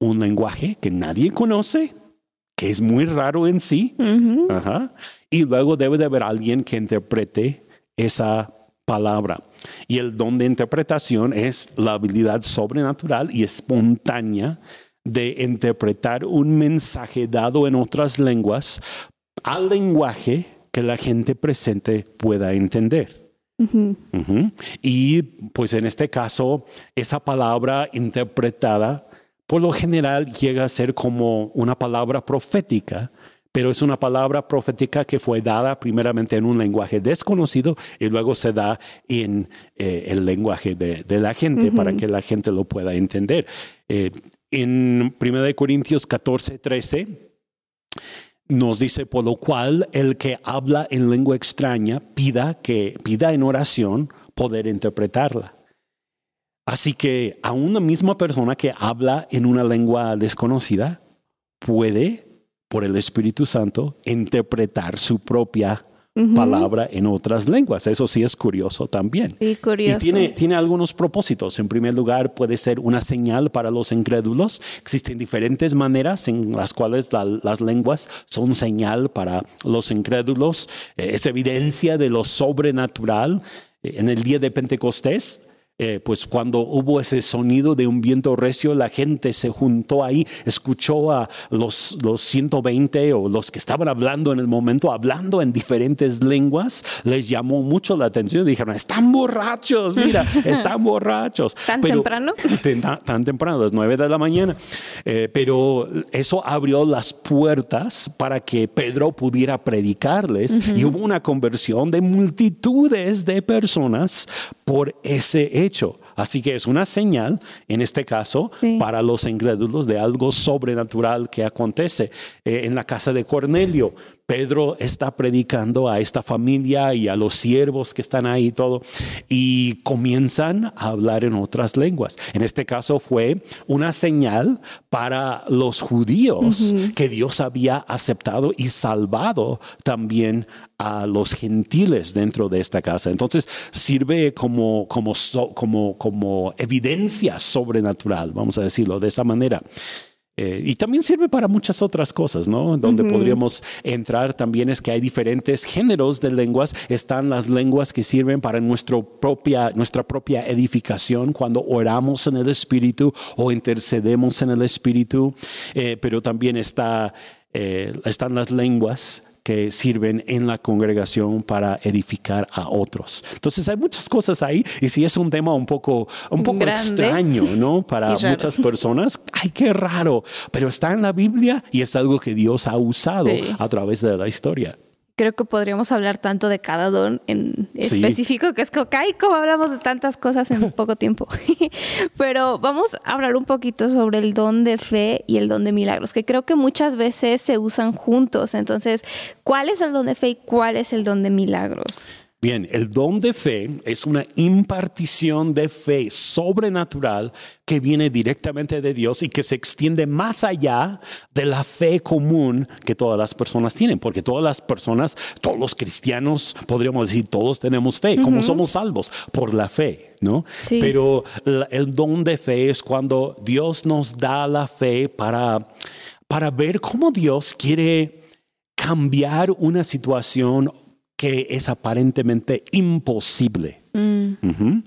[SPEAKER 2] un lenguaje que nadie conoce, que es muy raro en sí, y luego debe de haber alguien que interprete esa palabra. Y el don de interpretación es la habilidad sobrenatural y espontánea de interpretar un mensaje dado en otras lenguas al lenguaje que la gente presente pueda entender. Y pues en este caso, esa palabra interpretada por lo general llega a ser como una palabra profética, pero es una palabra profética que fue dada primeramente en un lenguaje desconocido y luego se da en eh, el lenguaje de, la gente para que la gente lo pueda entender. Eh, en 1 Corintios 14, 13 nos dice, por lo cual el que habla en lengua extraña pida que pida en oración poder interpretarla Así que a una misma persona que habla en una lengua desconocida puede, por el Espíritu Santo, interpretar su propia palabra en otras lenguas. Eso sí es curioso también.
[SPEAKER 1] Sí, curioso.
[SPEAKER 2] Y tiene, tiene algunos propósitos. En primer lugar, puede ser una señal para los incrédulos. Existen diferentes maneras en las cuales las lenguas son señal para los incrédulos. Eh, es evidencia de lo sobrenatural. Eh, en el día de Pentecostés, eh, pues cuando hubo ese sonido de un viento recio, la gente se juntó ahí, escuchó a los, los 120 o los que estaban hablando en el momento, hablando en diferentes lenguas, les llamó mucho la atención. Dijeron, están borrachos, mira, están borrachos.
[SPEAKER 1] ¿Tan temprano?
[SPEAKER 2] Tan, temprano, a las 9 de la mañana. Eh, pero eso abrió las puertas para que Pedro pudiera predicarles y hubo una conversión de multitudes de personas por ese hecho Así que es una señal, en este caso, para los incrédulos de algo sobrenatural que acontece. Eh, en la casa de Cornelio, Pedro está predicando a esta familia y a los siervos que están ahí y todo, y comienzan a hablar en otras lenguas. En este caso fue una señal para los judíos que Dios había aceptado y salvado también a los gentiles dentro de esta casa. Entonces sirve como, como, como, como evidencia sobrenatural, vamos a decirlo de esa manera. Eh, y también sirve para muchas otras cosas, ¿no? Donde podríamos entrar también es que hay diferentes géneros de lenguas. Están las lenguas que sirven para nuestro propia, nuestra propia edificación cuando oramos en el Espíritu o intercedemos en el Espíritu. Eh, pero también está, eh, están las lenguas que sirven en la congregación para edificar a otros. Entonces hay muchas cosas ahí y si es un tema un poco, un poco extraño, ¿no? Para muchas personas, ay, qué raro, pero está en la Biblia y es algo que Dios ha usado a través de la historia
[SPEAKER 1] creo que podríamos hablar tanto de cada don en específico, que es que, como hablamos de tantas cosas en poco tiempo. Pero vamos a hablar un poquito sobre el don de fe y el don de milagros, que creo que muchas veces se usan juntos. Entonces, ¿cuál es el don de fe y cuál es el don de milagros?
[SPEAKER 2] Bien, el don de fe es una impartición de fe sobrenatural que viene directamente de Dios y que se extiende más allá de la fe común que todas las personas tienen, porque todas las personas, todos los cristianos, podríamos decir, todos tenemos fe, como somos salvos por la fe, ¿no? Pero el don de fe es cuando Dios nos da la fe para, para ver cómo Dios quiere cambiar una situación que es aparentemente imposible. Mm.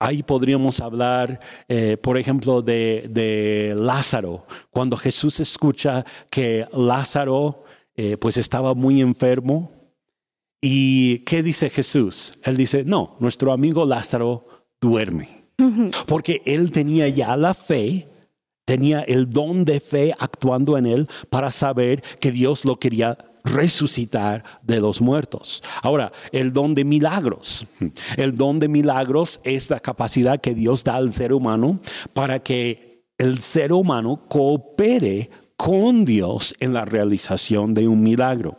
[SPEAKER 2] Ahí podríamos hablar, eh, por ejemplo, de, Lázaro. Cuando Jesús escucha que Lázaro eh, pues estaba muy enfermo. ¿Y qué dice Jesús? Él dice, no, nuestro amigo Lázaro duerme. Porque él tenía ya la fe, tenía el don de fe actuando en él para saber que Dios lo quería resucitar de los muertos. Ahora, el don de milagros. El don de milagros es la capacidad que Dios da al ser humano para que el ser humano coopere con Dios en la realización de un milagro.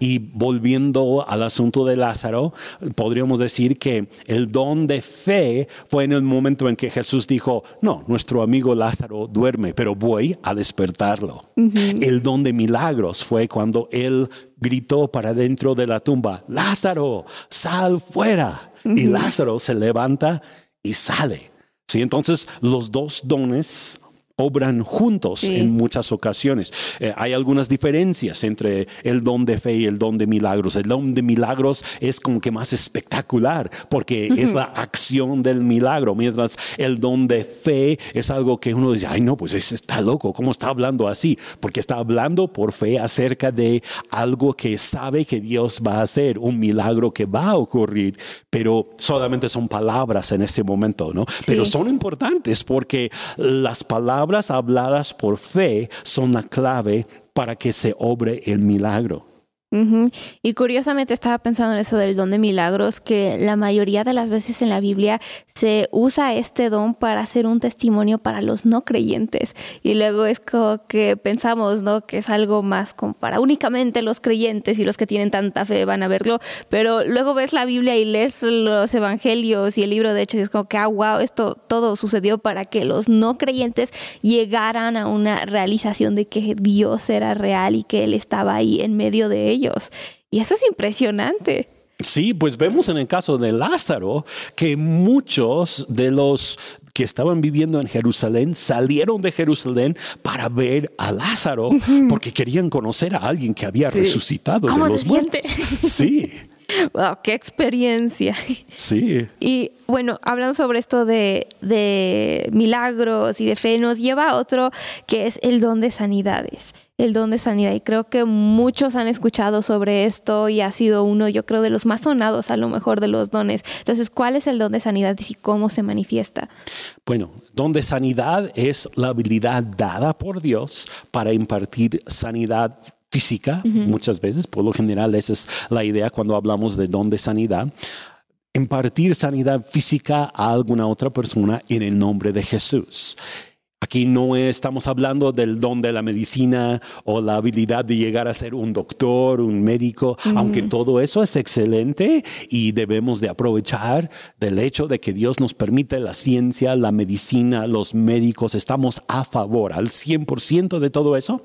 [SPEAKER 2] Y volviendo al asunto de Lázaro, podríamos decir que el don de fe fue en el momento en que Jesús dijo, no, nuestro amigo Lázaro duerme, pero voy a despertarlo. El don de milagros fue cuando él gritó para dentro de la tumba, Lázaro, sal fuera. Y Lázaro se levanta y sale. ¿Sí? Entonces los dos dones obran juntos en muchas ocasiones. Eh, hay algunas diferencias entre el don de fe y el don de milagros. El don de milagros es como que más espectacular porque es la acción del milagro, mientras el don de fe es algo que uno dice, ay no, pues está loco, ¿cómo está hablando así? Porque está hablando por fe acerca de algo que sabe que Dios va a hacer, un milagro que va a ocurrir, pero solamente son palabras en este momento, ¿no? Pero son importantes porque las palabras palabras habladas por fe son la clave para que se obre el milagro.
[SPEAKER 1] Y curiosamente estaba pensando en eso del don de milagros, que la mayoría de las veces en la Biblia se usa este don para hacer un testimonio para los no creyentes. Y luego es como que pensamos, ¿no? Que es algo más como para únicamente los creyentes y los que tienen tanta fe van a verlo. Pero luego ves la Biblia y lees los evangelios y el libro de Hechos y es como que, ah, wow, esto todo sucedió para que los no creyentes llegaran a una realización de que Dios era real y que Él estaba ahí en medio de ellos. Y eso es impresionante.
[SPEAKER 2] Sí, pues vemos en el caso de Lázaro que muchos de los que estaban viviendo en Jerusalén salieron de Jerusalén para ver a Lázaro porque querían conocer a alguien que había resucitado de los muertos. Sí.
[SPEAKER 1] Wow, qué experiencia.
[SPEAKER 2] Sí.
[SPEAKER 1] Y bueno, hablando sobre esto de, de milagros y de fe, nos lleva a otro que es el don de sanidades el don de sanidad. Y creo que muchos han escuchado sobre esto y ha sido uno, yo creo, de los más sonados a lo mejor de los dones. Entonces, ¿cuál es el don de sanidad y cómo se manifiesta?
[SPEAKER 2] Bueno, don de sanidad es la habilidad dada por Dios para impartir sanidad física, muchas veces, por lo general esa es la idea cuando hablamos de don de sanidad impartir sanidad física a alguna otra persona en el nombre de Jesús. Aquí no estamos hablando del don de la medicina o la habilidad de llegar a ser un doctor, un médico, aunque todo eso es excelente y debemos de aprovechar del hecho de que Dios nos permite la ciencia, la medicina, los médicos, estamos a favor al 100% de todo eso,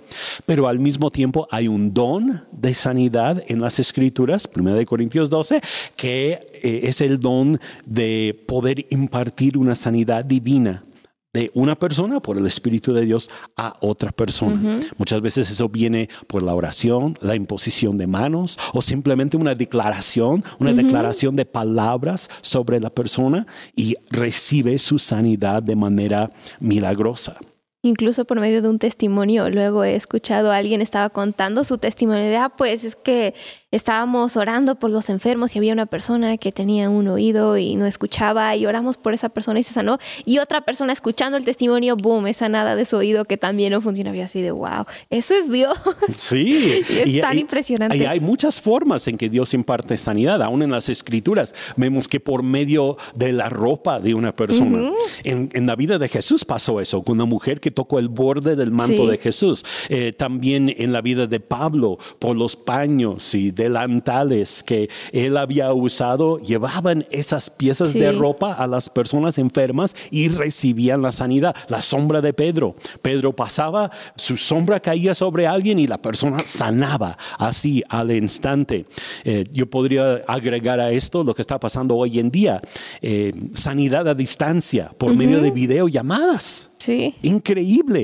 [SPEAKER 2] pero al mismo tiempo hay un don de sanidad en las escrituras, 1 Corintios 12, que eh, es el don de poder impartir una sanidad divina de una persona por el Espíritu de Dios a otra persona. Muchas veces eso viene por la oración, la imposición de manos o simplemente una declaración, una declaración de palabras sobre la persona y recibe su sanidad de manera milagrosa
[SPEAKER 1] incluso por medio de un testimonio. Luego he escuchado a alguien estaba contando su testimonio de, ah, pues es que estábamos orando por los enfermos y había una persona que tenía un oído y no escuchaba y oramos por esa persona y se sanó. Y otra persona escuchando el testimonio, boom, es sanada de su oído que también no funcionaba. Y así de, wow, eso es Dios.
[SPEAKER 2] Sí.
[SPEAKER 1] y es tan impresionante.
[SPEAKER 2] Y hay muchas formas en que Dios imparte sanidad. Aún en las escrituras vemos que por medio de la ropa de una persona. en, en la vida de Jesús pasó eso, con una mujer que tocó el borde del manto de Jesús. Eh, también en la vida de Pablo, por los paños y delantales que él había usado, llevaban esas piezas de ropa a las personas enfermas y recibían la sanidad. La sombra de Pedro. Pedro pasaba, su sombra caía sobre alguien y la persona sanaba así al instante. Eh, yo podría agregar a esto lo que está pasando hoy en día. Eh, sanidad a distancia por medio de videollamadas.
[SPEAKER 1] Sí.
[SPEAKER 2] Increíble,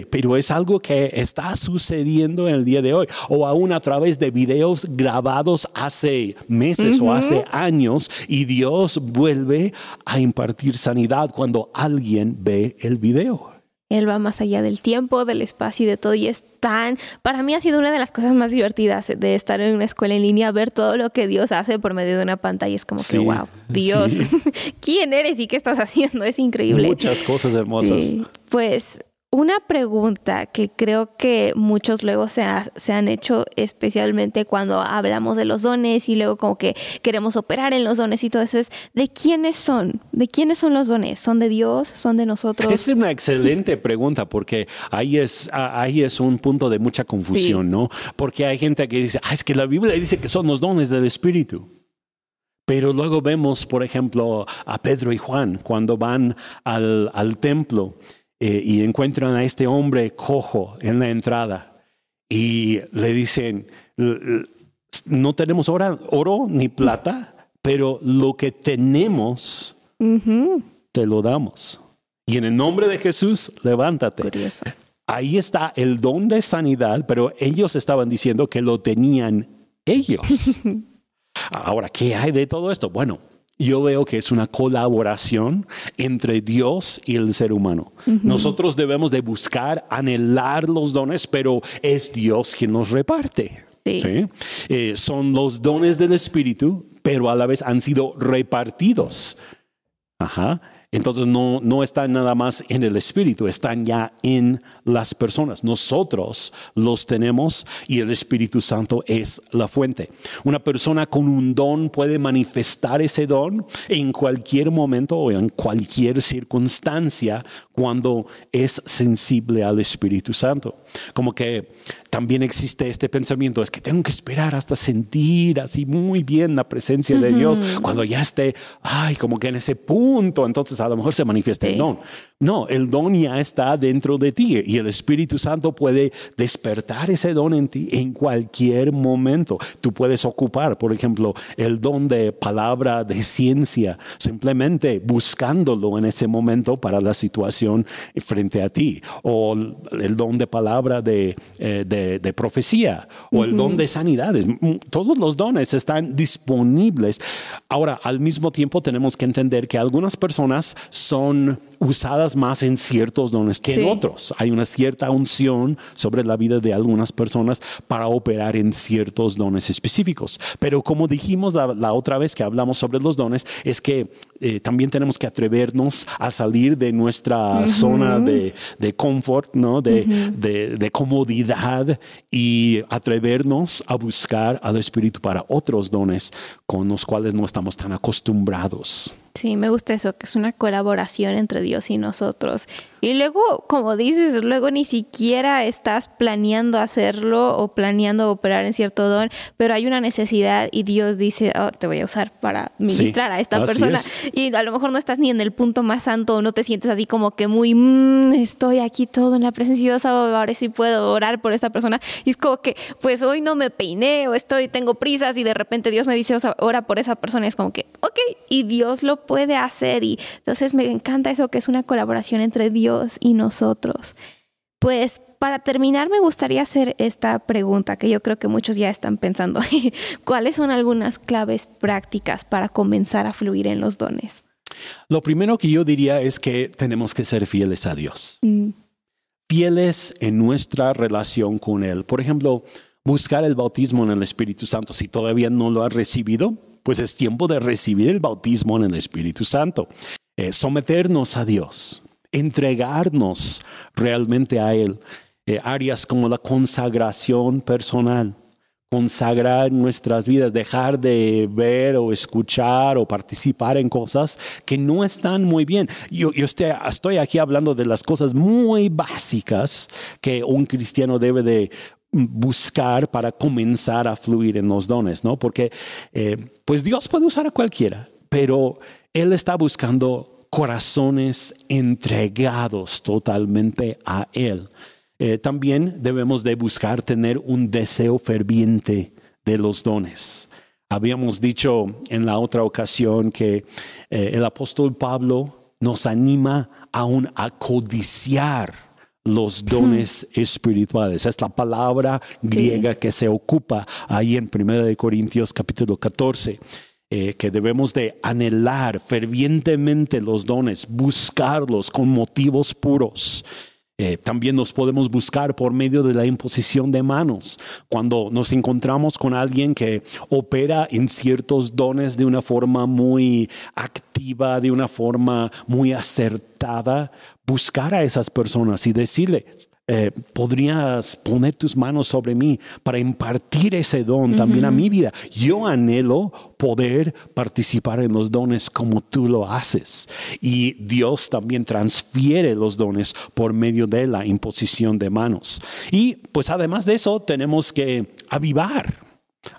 [SPEAKER 2] pero es algo que está sucediendo en el día de hoy. O aún a través de videos grabados hace meses o hace años y Dios vuelve a impartir sanidad cuando alguien ve el video.
[SPEAKER 1] Él va más allá del tiempo, del espacio y de todo. Y es tan, para mí ha sido una de las cosas más divertidas de estar en una escuela en línea, ver todo lo que Dios hace por medio de una pantalla. Es como que, wow, Dios, ¿quién eres y qué estás haciendo? Es increíble.
[SPEAKER 2] Muchas cosas hermosas.
[SPEAKER 1] pues una pregunta que creo que muchos luego se, se, han hecho, especialmente cuando hablamos de los dones y luego como que queremos operar en los dones y todo eso, es ¿de quiénes son? ¿De quiénes son los dones? ¿Son de Dios? ¿Son de nosotros?
[SPEAKER 2] Es una excelente pregunta porque ahí es, ahí es un punto de mucha confusión, ¿no? Porque hay gente que dice, ah, es que la Biblia dice que son los dones del Espíritu. Pero luego vemos, por ejemplo, a Pedro y Juan cuando van al, al templo eh, y encuentran a este hombre cojo en la entrada y le dicen, no tenemos oro, ni plata, pero lo que tenemos te lo damos. Y en el nombre de Jesús, levántate. Ahí está el don de sanidad, pero ellos estaban diciendo que lo tenían ellos. Ahora, ¿qué hay de todo esto? Bueno, yo veo que es una colaboración entre Dios y el ser humano. Nosotros debemos de buscar, anhelar los dones, pero es Dios quien los reparte. Eh, son los dones del Espíritu, pero a la vez han sido repartidos. Ajá. Entonces no, no están nada más en el Espíritu, están ya en las personas. Nosotros los tenemos y el Espíritu Santo es la fuente. Una persona con un don puede manifestar ese don en cualquier momento o en cualquier circunstancia cuando es sensible al Espíritu Santo. Como que también existe este pensamiento, es que tengo que esperar hasta sentir así muy bien la presencia de Dios, cuando ya esté, ay, como que en ese punto, entonces a lo mejor se manifiesta el don. No, el don ya está dentro de ti y el Espíritu Santo puede despertar ese don en ti en cualquier momento. Tú puedes ocupar, por ejemplo, el don de palabra de ciencia, simplemente buscándolo en ese momento para la situación frente a ti, o el don de palabra de, eh, de, profecía, o el don de sanidades. Todos los dones están disponibles. Ahora, al mismo tiempo tenemos que entender que algunas personas son usadas más en ciertos dones que en otros. Hay una cierta unción sobre la vida de algunas personas para operar en ciertos dones específicos. Pero como dijimos la, otra vez que hablamos sobre los dones, es que eh, también tenemos que atrevernos a salir de nuestra zona de, de, confort, ¿no? De, de, de, comodidad y atrevernos a buscar al Espíritu para otros dones con los cuales no estamos tan acostumbrados.
[SPEAKER 1] Sí, me gusta eso, que es una colaboración entre Dios y nosotros. Y luego, como dices, luego ni siquiera estás planeando hacerlo o planeando operar en cierto don, pero hay una necesidad y Dios dice, oh, te voy a usar para ministrar a esta persona. Y a lo mejor no estás ni en el punto más santo o no te sientes así como que muy, mm, estoy aquí todo en la presencia de Dios, ahora sí puedo orar por esta persona. Y es como que, pues hoy no me peiné o estoy, tengo prisas y de repente Dios me dice, o sea, ora por esa persona. Y es como que, ok, y Dios lo puede hacer. Y entonces me encanta eso que es una colaboración entre Dios y nosotros. Pues para terminar me gustaría hacer esta pregunta que yo creo que muchos ya están pensando. ¿Cuáles son algunas claves prácticas para comenzar a fluir en los dones?
[SPEAKER 2] Lo primero que yo diría es que tenemos que ser fieles a Dios. Mm. Fieles en nuestra relación con Él. Por ejemplo, buscar el bautismo en el Espíritu Santo. Si todavía no lo has recibido, pues es tiempo de recibir el bautismo en el Espíritu Santo. Eh, someternos a Dios, entregarnos realmente a Él. Eh, áreas como la consagración personal, consagrar nuestras vidas, dejar de ver o escuchar o participar en cosas que no están muy bien. Yo, yo estoy, estoy, aquí hablando de las cosas muy básicas que un cristiano debe de buscar para comenzar a fluir en los dones, ¿no? Porque eh, pues Dios puede usar a cualquiera, pero Él está buscando corazones entregados totalmente a Él. Eh, también debemos de buscar tener un deseo ferviente de los dones. Habíamos dicho en la otra ocasión que eh, el apóstol Pablo nos anima aún a codiciar los dones espirituales. Es la palabra griega que se ocupa ahí en 1 Corintios capítulo 14. Eh, que debemos de anhelar fervientemente los dones, buscarlos con motivos puros. Eh, también nos podemos buscar por medio de la imposición de manos. Cuando nos encontramos con alguien que opera en ciertos dones de una forma muy activa, de una forma muy acertada, buscar a esas personas y decirles, eh, podrías poner tus manos sobre mí para impartir ese don también a mi vida. Yo anhelo poder participar en los dones como tú lo haces. Y Dios también transfiere los dones por medio de la imposición de manos. Y pues además de eso tenemos que avivar,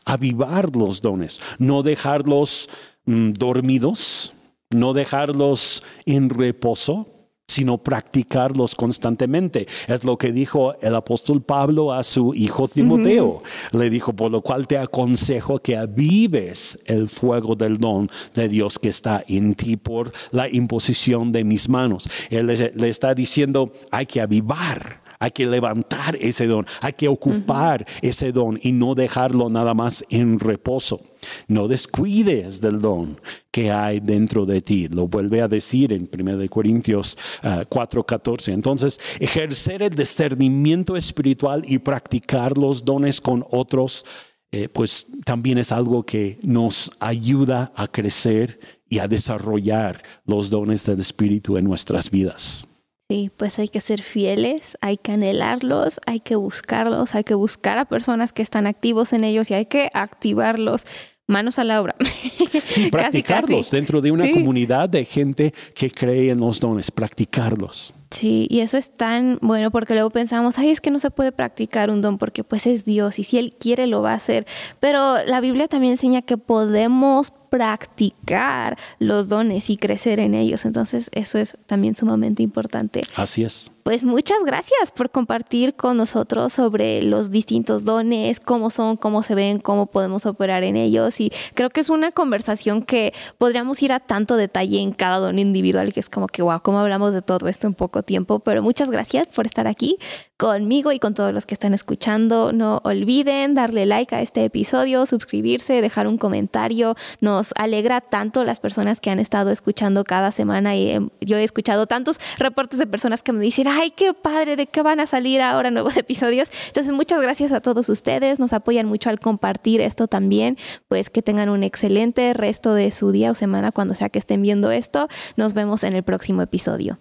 [SPEAKER 2] avivar los dones, no dejarlos mm, dormidos, no dejarlos en reposo sino practicarlos constantemente. Es lo que dijo el apóstol Pablo a su hijo Timoteo. Le dijo, por lo cual te aconsejo que avives el fuego del don de Dios que está en ti por la imposición de mis manos. Él le, está diciendo, hay que avivar hay que levantar ese don, hay que ocupar ese don y no dejarlo nada más en reposo. No descuides del don que hay dentro de ti. Lo vuelve a decir en 1 Corintios 4:14. Ah, Entonces, ejercer el discernimiento espiritual y practicar los dones con otros, eh, pues también es algo que nos ayuda a crecer y a desarrollar los dones del Espíritu en nuestras vidas.
[SPEAKER 1] Sí, pues hay que ser fieles, hay que anhelarlos, hay que buscarlos, hay que buscar a personas que están activos en ellos y hay que activarlos manos a la obra.
[SPEAKER 2] Sí, practicarlos dentro de una comunidad de gente que cree en los dones, practicarlos.
[SPEAKER 1] Sí, y eso es tan bueno porque luego pensamos, ay, es que no se puede practicar un don porque pues es Dios y si Él quiere lo va a hacer. Pero la Biblia también enseña que podemos practicar los dones y crecer en ellos. Entonces eso es también sumamente importante.
[SPEAKER 2] Así es.
[SPEAKER 1] Pues muchas gracias por compartir con nosotros sobre los distintos dones, cómo son, cómo se ven, cómo podemos operar en ellos. Y creo que es una conversación que podríamos ir a tanto detalle en cada don individual, que es como que, wow, cómo hablamos de todo esto en poco tiempo. Pero muchas gracias por estar aquí conmigo y con todos los que están escuchando. No olviden darle like a este episodio, suscribirse, dejar un comentario. Nos alegra tanto las personas que han estado escuchando cada semana y em, yo he escuchado tantos reportes de personas que me dicen, ay, qué padre, de qué van a salir ahora nuevos episodios. Entonces, muchas gracias a todos ustedes. Nos apoyan mucho al compartir esto también. Pues que tengan un excelente resto de su día o semana cuando sea que estén viendo esto. Nos vemos en el próximo episodio.